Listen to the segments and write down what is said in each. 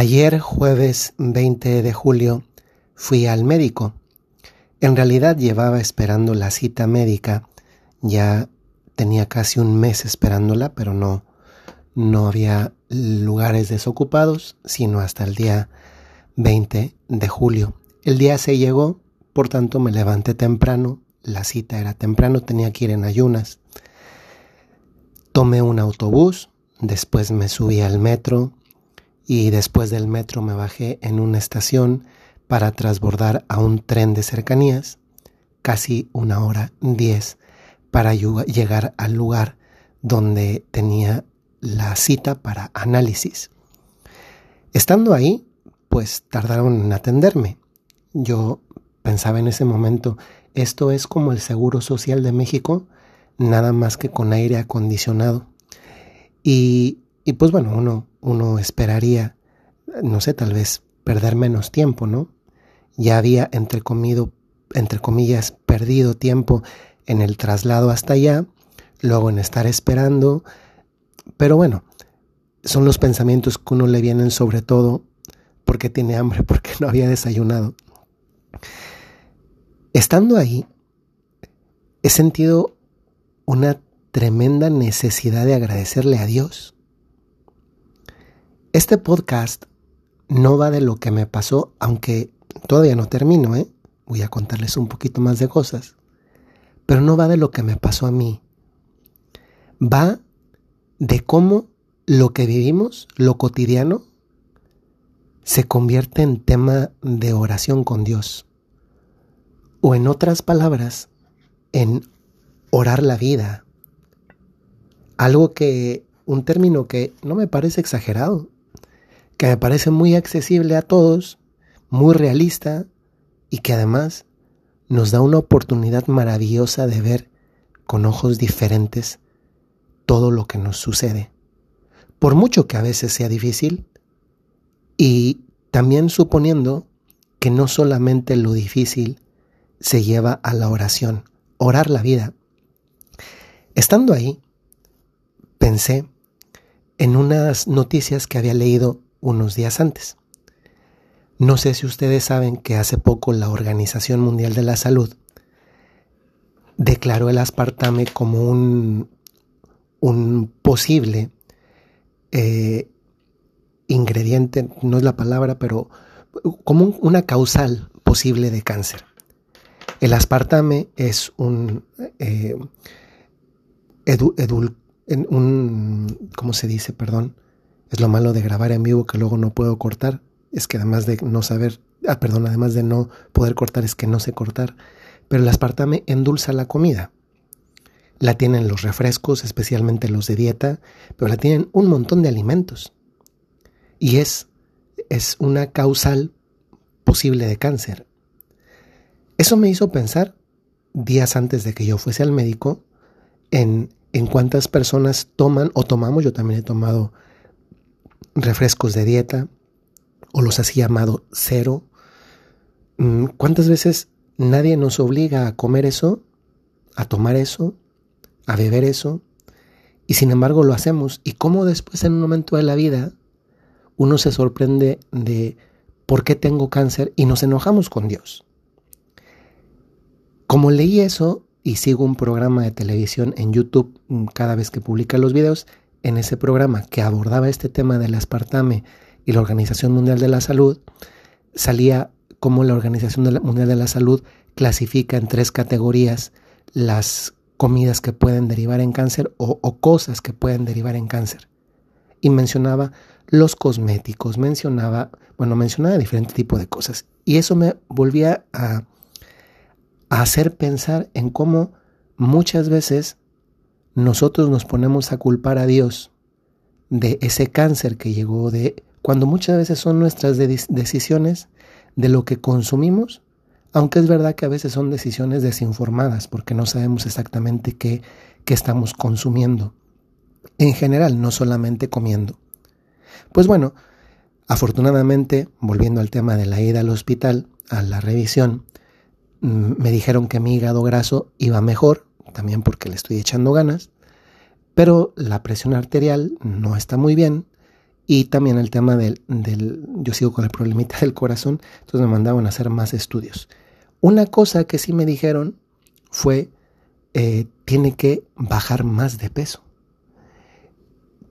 Ayer, jueves 20 de julio, fui al médico. En realidad llevaba esperando la cita médica. Ya tenía casi un mes esperándola, pero no, no había lugares desocupados, sino hasta el día 20 de julio. El día se llegó, por tanto me levanté temprano, la cita era temprano, tenía que ir en ayunas. Tomé un autobús, después me subí al metro, y después del metro me bajé en una estación para transbordar a un tren de cercanías, casi una hora diez, para llegar al lugar donde tenía la cita para análisis. Estando ahí, pues tardaron en atenderme. Yo pensaba en ese momento, esto es como el Seguro Social de México, nada más que con aire acondicionado. Y, y pues bueno, uno uno esperaría, no sé, tal vez perder menos tiempo, ¿no? Ya había, entre, comido, entre comillas, perdido tiempo en el traslado hasta allá, luego en estar esperando, pero bueno, son los pensamientos que uno le vienen sobre todo porque tiene hambre, porque no había desayunado. Estando ahí, he sentido una tremenda necesidad de agradecerle a Dios este podcast no va de lo que me pasó, aunque todavía no termino, ¿eh? Voy a contarles un poquito más de cosas. Pero no va de lo que me pasó a mí. Va de cómo lo que vivimos, lo cotidiano, se convierte en tema de oración con Dios. O en otras palabras, en orar la vida. Algo que, un término que no me parece exagerado que me parece muy accesible a todos, muy realista y que además nos da una oportunidad maravillosa de ver con ojos diferentes todo lo que nos sucede. Por mucho que a veces sea difícil y también suponiendo que no solamente lo difícil se lleva a la oración, orar la vida. Estando ahí, pensé en unas noticias que había leído unos días antes. No sé si ustedes saben que hace poco la Organización Mundial de la Salud declaró el aspartame como un, posible eh, ingrediente, no es la palabra, pero como una causal posible de cáncer. El aspartame es un, eh, un, ¿cómo se dice? Perdón, es lo malo de grabar en vivo que luego no puedo cortar. Es que además de no saber, ah, perdón, además de no poder cortar es que no sé cortar. Pero el aspartame endulza la comida. La tienen los refrescos, especialmente los de dieta, pero la tienen un montón de alimentos. Y es, es una causal posible de cáncer. Eso me hizo pensar, días antes de que yo fuese al médico, en, en cuántas personas toman o tomamos, yo también he tomado refrescos de dieta o los así llamado cero. Mm, ¿Cuántas veces nadie nos obliga a comer eso, a tomar eso, a beber eso? Y sin embargo lo hacemos. Y cómo después en un momento de la vida uno se sorprende de por qué tengo cáncer y nos enojamos con Dios. Como leí eso y sigo un programa de televisión en YouTube mm, cada vez que publica los videos, en ese programa que abordaba este tema del aspartame y la Organización Mundial de la Salud, salía como la Organización Mundial de la Salud clasifica en tres categorías las comidas que pueden derivar en cáncer o, cosas que pueden derivar en cáncer. Y mencionaba los cosméticos, mencionaba, bueno, mencionaba diferentes tipos de cosas. Y eso me volvía a hacer pensar en cómo muchas veces nosotros nos ponemos a culpar a Dios de ese cáncer que llegó de cuando muchas veces son nuestras decisiones de lo que consumimos, aunque es verdad que a veces son decisiones desinformadas porque no sabemos exactamente qué, qué estamos consumiendo. En general, no solamente comiendo. Pues bueno, afortunadamente, volviendo al tema de la ida al hospital, a la revisión, mm, me dijeron que mi hígado graso iba mejor, también porque le estoy echando ganas, pero la presión arterial no está muy bien y también el tema del, del, yo sigo con el problemita del corazón, entonces me mandaban a hacer más estudios. Una cosa que sí me dijeron fue, eh, tiene que bajar más de peso.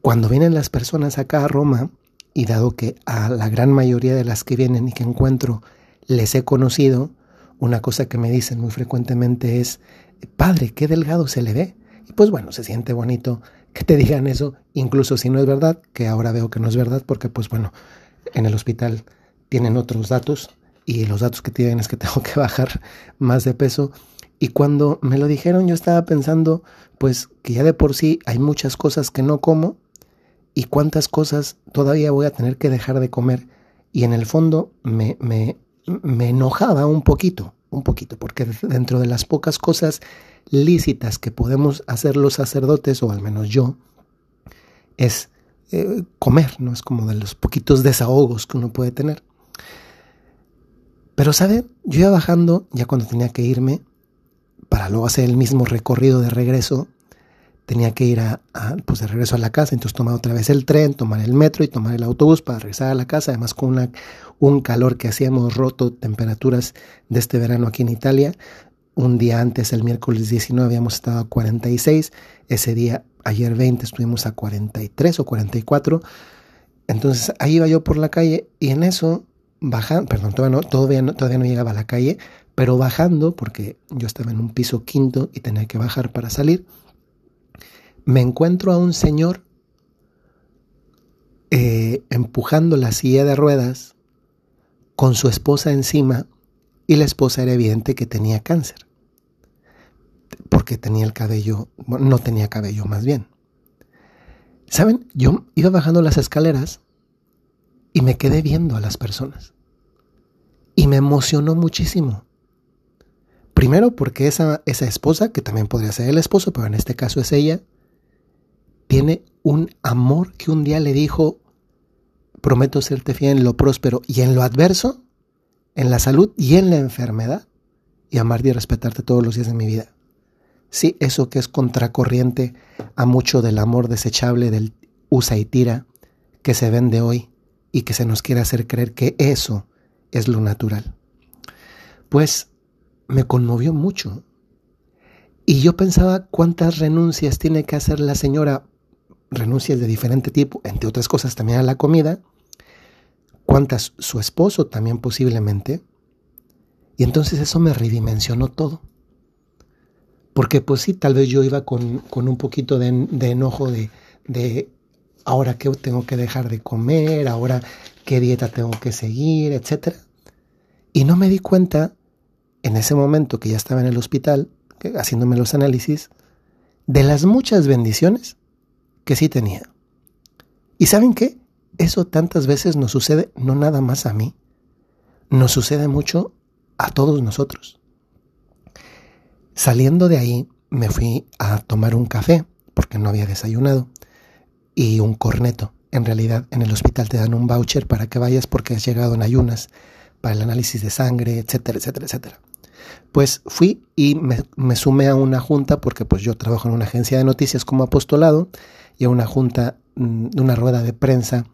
Cuando vienen las personas acá a Roma, y dado que a la gran mayoría de las que vienen y que encuentro les he conocido, una cosa que me dicen muy frecuentemente es, padre, qué delgado se le ve. Y pues bueno, se siente bonito que te digan eso, incluso si no es verdad, que ahora veo que no es verdad, porque pues bueno, en el hospital tienen otros datos y los datos que tienen es que tengo que bajar más de peso. Y cuando me lo dijeron yo estaba pensando pues que ya de por sí hay muchas cosas que no como y cuántas cosas todavía voy a tener que dejar de comer. Y en el fondo me, me, me enojaba un poquito, un poquito, porque dentro de las pocas cosas lícitas que podemos hacer los sacerdotes, o al menos yo, es eh, comer, ¿no? Es como de los poquitos desahogos que uno puede tener. Pero, ¿sabe? Yo iba bajando ya cuando tenía que irme para luego hacer el mismo recorrido de regreso. Tenía que ir a, pues de regreso a la casa, entonces tomar otra vez el tren, tomar el metro y tomar el autobús para regresar a la casa, además con una, un calor que hacíamos roto, temperaturas de este verano aquí en Italia. Un día antes, el miércoles 19, habíamos estado a 46. Ese día, ayer 20, estuvimos a 43 o 44. Entonces ahí iba yo por la calle y en eso, bajando, perdón, todavía no, todavía no, todavía no llegaba a la calle, pero bajando, porque yo estaba en un piso quinto y tenía que bajar para salir, me encuentro a un señor eh, empujando la silla de ruedas con su esposa encima y la esposa era evidente que tenía cáncer, porque tenía el cabello, no tenía cabello más bien. ¿Saben? Yo iba bajando las escaleras y me quedé viendo a las personas. Y me emocionó muchísimo. Primero porque esa, esa esposa, que también podría ser el esposo, pero en este caso es ella, tiene un amor que un día le dijo, prometo serte fiel en lo próspero y en lo adverso, en la salud y en la enfermedad, y amarte y respetarte todos los días de mi vida. Sí, eso que es contracorriente a mucho del amor desechable del usa y tira que se vende hoy y que se nos quiere hacer creer que eso es lo natural. Pues me conmovió mucho. Y yo pensaba cuántas renuncias tiene que hacer la señora, renuncias de diferente tipo, entre otras cosas también a la comida, cuántas su esposo también posiblemente. Y entonces eso me redimensionó todo. Porque pues sí, tal vez yo iba con, un poquito de, enojo de, de ahora qué tengo que dejar de comer, ahora qué dieta tengo que seguir, etc. Y no me di cuenta en ese momento que ya estaba en el hospital, haciéndome los análisis, de las muchas bendiciones que sí tenía. ¿Y saben qué? Eso tantas veces nos sucede no nada más a mí, nos sucede mucho a todos nosotros. Saliendo de ahí, me fui a tomar un café, porque no había desayunado, y un corneto. En realidad, en el hospital te dan un voucher para que vayas porque has llegado en ayunas para el análisis de sangre, etcétera, etcétera, etcétera. Pues fui y me, sumé a una junta porque pues yo trabajo en una agencia de noticias como apostolado y a una junta, mm, una rueda de prensa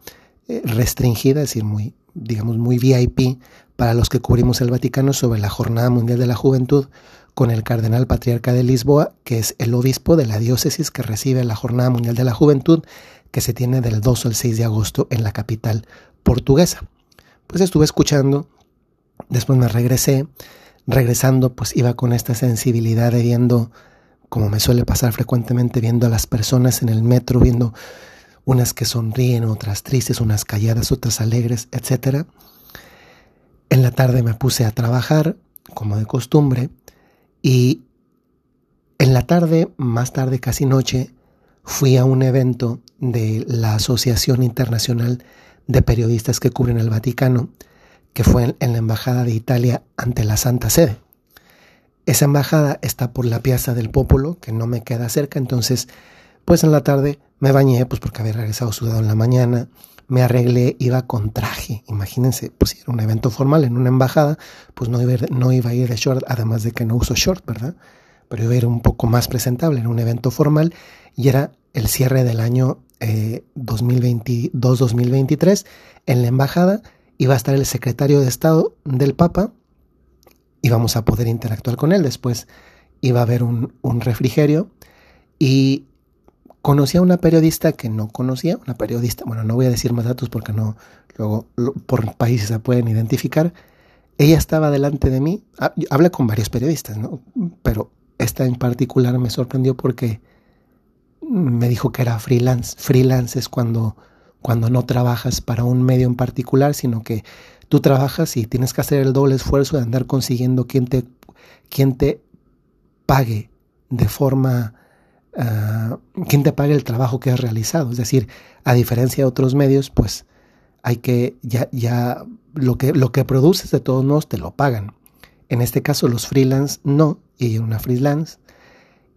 eh, restringida, es decir, muy, digamos, muy VIP para los que cubrimos el Vaticano sobre la Jornada Mundial de la Juventud con el cardenal patriarca de Lisboa, que es el obispo de la diócesis que recibe la Jornada Mundial de la Juventud, que se tiene del 2 al 6 de agosto en la capital portuguesa. Pues estuve escuchando, después me regresé, regresando pues iba con esta sensibilidad de viendo, como me suele pasar frecuentemente, viendo a las personas en el metro, viendo unas que sonríen, otras tristes, unas calladas, otras alegres, etc. En la tarde me puse a trabajar, como de costumbre, y en la tarde, más tarde, casi noche, fui a un evento de la Asociación Internacional de Periodistas que cubren el Vaticano, que fue en la Embajada de Italia ante la Santa Sede. Esa embajada está por la Piazza del Popolo, que no me queda cerca, entonces, pues en la tarde me bañé, pues porque había regresado sudado en la mañana, me arreglé, iba con traje, imagínense, pues si era un evento formal en una embajada, pues no iba, no iba a ir de short, además de que no uso short, ¿verdad? Pero iba a ir un poco más presentable en un evento formal y era el cierre del año 2022-2023 en la embajada va a estar el secretario de Estado del Papa y vamos a poder interactuar con él. Después iba a haber un, un refrigerio y conocí a una periodista que no conocía, una periodista, bueno, no voy a decir más datos porque no, luego por países se pueden identificar. Ella estaba delante de mí, ah, hablé con varios periodistas, ¿no? Pero esta en particular me sorprendió porque me dijo que era freelance. Freelance es cuando, cuando no trabajas para un medio en particular, sino que tú trabajas y tienes que hacer el doble esfuerzo de andar consiguiendo quien te, quien te pague de forma uh, quien te pague el trabajo que has realizado. Es decir, a diferencia de otros medios, pues hay que, ya, ya lo que, lo que produces de todos modos te lo pagan. En este caso los freelance no, y una freelance.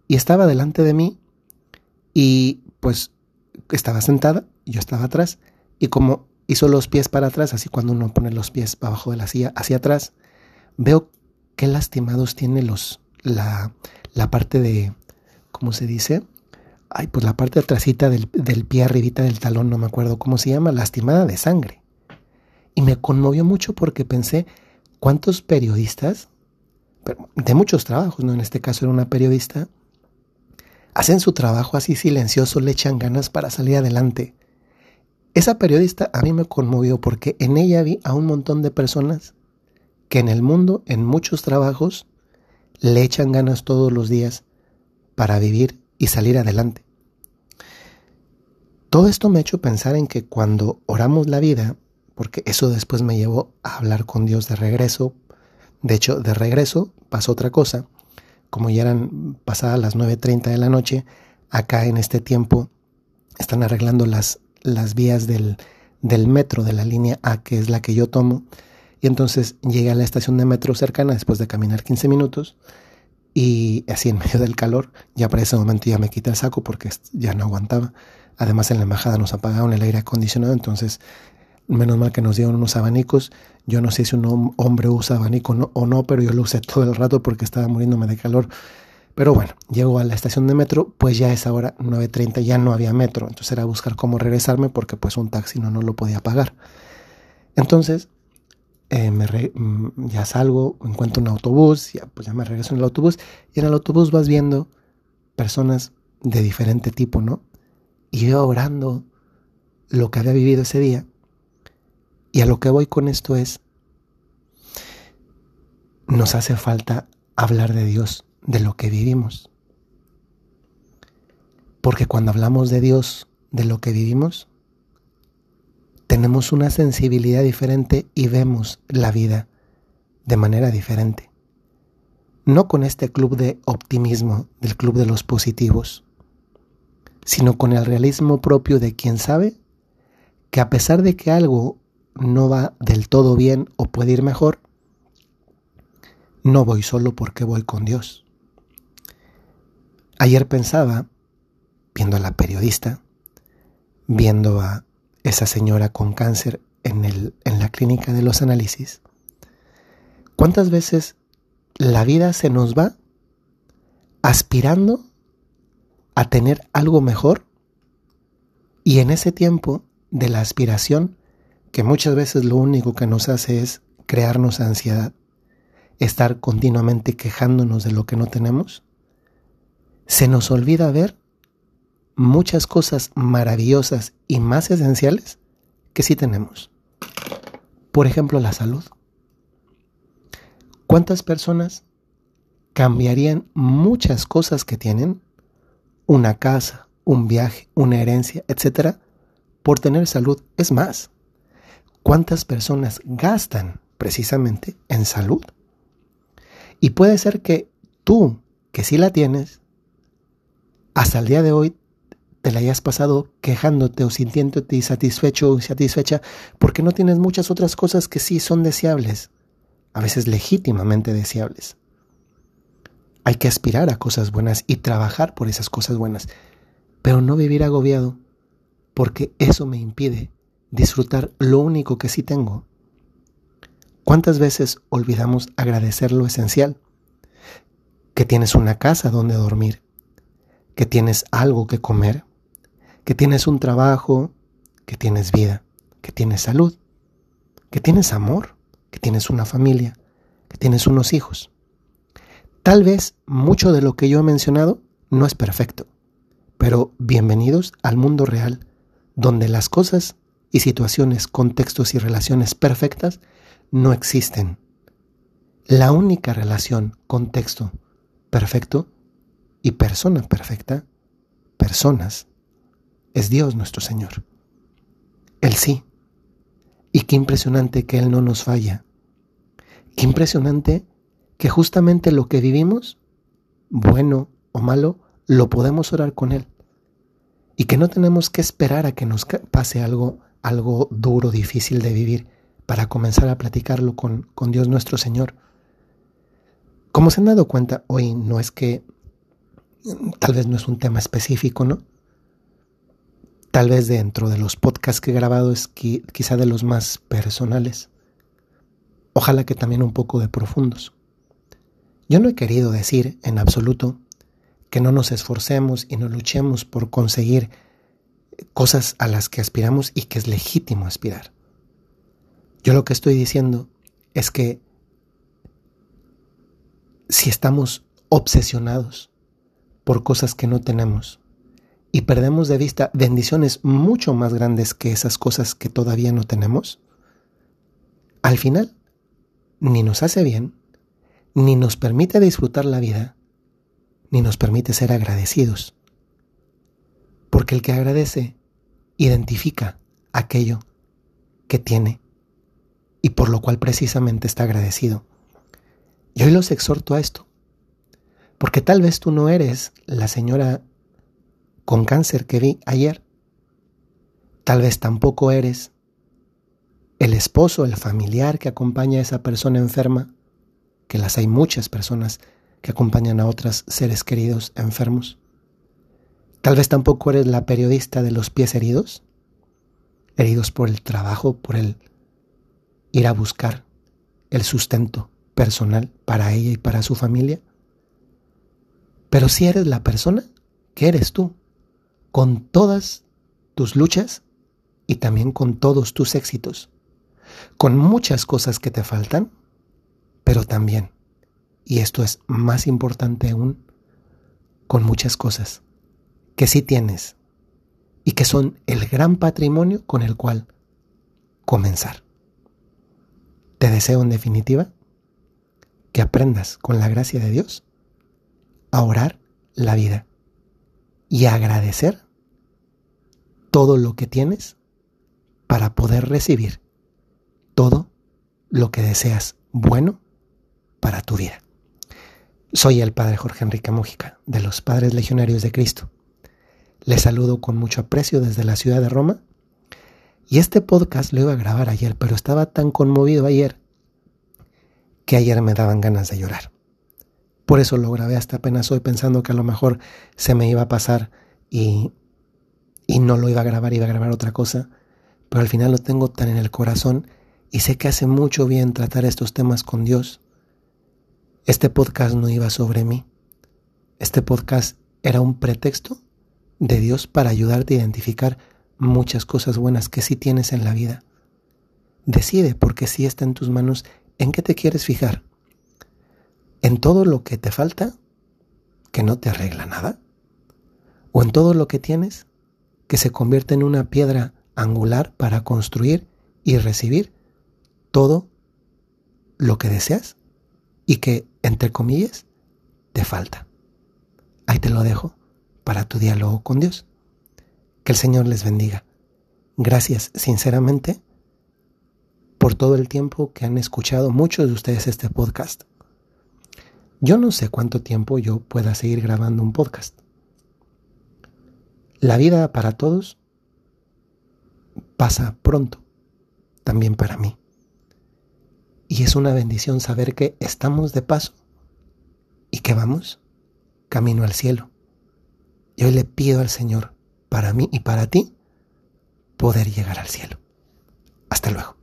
Y estaba delante de mí y pues estaba sentada, yo estaba atrás y como hizo los pies para atrás, así cuando uno pone los pies abajo de la silla hacia atrás, veo qué lastimados tiene los, la, la parte de, ¿cómo se dice? Ay, pues la parte atrásita del, del pie arribita del talón, no me acuerdo cómo se llama, lastimada de sangre. Y me conmovió mucho porque pensé, ¿cuántos periodistas, de muchos trabajos, ¿no? En este caso era una periodista, hacen su trabajo así silencioso, le echan ganas para salir adelante. Esa periodista a mí me conmovió porque en ella vi a un montón de personas que en el mundo, en muchos trabajos, le echan ganas todos los días para vivir y salir adelante. Todo esto me ha hecho pensar en que cuando oramos la vida, porque eso después me llevó a hablar con Dios de regreso, de hecho de regreso pasó otra cosa, como ya eran pasadas las 9.30 de la noche, acá en este tiempo están arreglando las, las vías del, del metro de la línea A, que es la que yo tomo, y entonces llegué a la estación de metro cercana después de caminar 15 minutos y así en medio del calor, ya para ese momento ya me quité el saco porque ya no aguantaba. Además en la embajada nos apagaron el aire acondicionado, entonces menos mal que nos dieron unos abanicos. Yo no sé si un hombre usa abanico o no, pero yo lo usé todo el rato porque estaba muriéndome de calor. Pero bueno, llego a la estación de metro, pues ya es ahora 9.30, ya no había metro, entonces era buscar cómo regresarme porque pues un taxi no, no lo podía pagar. Entonces eh, me mm, ya salgo, encuentro un autobús, ya, pues ya me regreso en el autobús y en el autobús vas viendo personas de diferente tipo, ¿no? Y yo orando lo que había vivido ese día. Y a lo que voy con esto es, nos hace falta hablar de Dios, de lo que vivimos. Porque cuando hablamos de Dios, de lo que vivimos, tenemos una sensibilidad diferente y vemos la vida de manera diferente. No con este club de optimismo, del club de los positivos, sino con el realismo propio de quien sabe que a pesar de que algo no va del todo bien o puede ir mejor, no voy solo porque voy con Dios. Ayer pensaba, viendo a la periodista, viendo a esa señora con cáncer en, la clínica de los análisis, ¿cuántas veces la vida se nos va aspirando a tener algo mejor? Y en ese tiempo de la aspiración, que muchas veces lo único que nos hace es crearnos ansiedad, estar continuamente quejándonos de lo que no tenemos, se nos olvida ver muchas cosas maravillosas y más esenciales que sí tenemos. Por ejemplo, la salud. ¿Cuántas personas cambiarían muchas cosas que tienen, una casa, un viaje, una herencia, etcétera, por tener salud? Es más, ¿cuántas personas gastan precisamente en salud? Y puede ser que tú, que sí la tienes, hasta el día de hoy te la hayas pasado quejándote o sintiéndote insatisfecho o insatisfecha porque no tienes muchas otras cosas que sí son deseables, a veces legítimamente deseables. Hay que aspirar a cosas buenas y trabajar por esas cosas buenas, pero no vivir agobiado porque eso me impide disfrutar lo único que sí tengo. ¿Cuántas veces olvidamos agradecer lo esencial? Que tienes una casa donde dormir, que tienes algo que comer, que tienes un trabajo, que tienes vida, que tienes salud, que tienes amor, que tienes una familia, que tienes unos hijos. Tal vez mucho de lo que yo he mencionado no es perfecto, pero bienvenidos al mundo real, donde las cosas y situaciones, contextos y relaciones perfectas no existen. La única relación, contexto perfecto y persona perfecta, personas, es Dios nuestro Señor. Él sí. Y qué impresionante que Él no nos falla. Qué impresionante que justamente lo que vivimos, bueno o malo, lo podemos orar con Él. Y que no tenemos que esperar a que nos pase algo, algo duro, difícil de vivir, para comenzar a platicarlo con, con Dios nuestro Señor. Como se han dado cuenta, hoy no es que tal vez no es un tema específico, ¿no? Tal vez dentro de los podcasts que he grabado es quizá de los más personales. Ojalá que también un poco de profundos. Yo no he querido decir en absoluto que no nos esforcemos y no luchemos por conseguir cosas a las que aspiramos y que es legítimo aspirar. Yo lo que estoy diciendo es que si estamos obsesionados por cosas que no tenemos y perdemos de vista bendiciones mucho más grandes que esas cosas que todavía no tenemos, al final ni nos hace bien, ni nos permite disfrutar la vida, ni nos permite ser agradecidos. Porque el que agradece identifica aquello que tiene y por lo cual precisamente está agradecido. Y hoy los exhorto a esto, porque tal vez tú no eres la señora con cáncer que vi ayer, tal vez tampoco eres el esposo, el familiar que acompaña a esa persona enferma, que las hay muchas personas que acompañan a otros seres queridos enfermos. Tal vez tampoco eres la periodista de los pies heridos, heridos por el trabajo, por el ir a buscar el sustento personal para ella y para su familia. Pero si eres la persona que eres tú, con todas tus luchas y también con todos tus éxitos, con muchas cosas que te faltan, pero también, y esto es más importante aún, con muchas cosas que sí tienes y que son el gran patrimonio con el cual comenzar. Te deseo en definitiva que aprendas con la gracia de Dios a orar la vida y agradecer todo lo que tienes para poder recibir todo lo que deseas bueno para tu vida. Soy el Padre Jorge Enrique Mújica, de los Padres Legionarios de Cristo. Les saludo con mucho aprecio desde la ciudad de Roma. Y este podcast lo iba a grabar ayer, pero estaba tan conmovido ayer que ayer me daban ganas de llorar. Por eso lo grabé hasta apenas hoy pensando que a lo mejor se me iba a pasar y, y no lo iba a grabar, iba a grabar otra cosa, pero al final lo tengo tan en el corazón y sé que hace mucho bien tratar estos temas con Dios. Este podcast no iba sobre mí. Este podcast era un pretexto de Dios para ayudarte a identificar muchas cosas buenas que sí tienes en la vida. Decide porque sí está en tus manos ¿En qué te quieres fijar? ¿En todo lo que te falta, que no te arregla nada? ¿O en todo lo que tienes, que se convierte en una piedra angular para construir y recibir todo lo que deseas y que, entre comillas, te falta? Ahí te lo dejo para tu diálogo con Dios. Que el Señor les bendiga. Gracias sinceramente por todo el tiempo que han escuchado muchos de ustedes este podcast. Yo no sé cuánto tiempo yo pueda seguir grabando un podcast. La vida para todos pasa pronto, también para mí. Y es una bendición saber que estamos de paso y que vamos camino al cielo. Y hoy le pido al Señor, para mí y para ti, poder llegar al cielo. Hasta luego.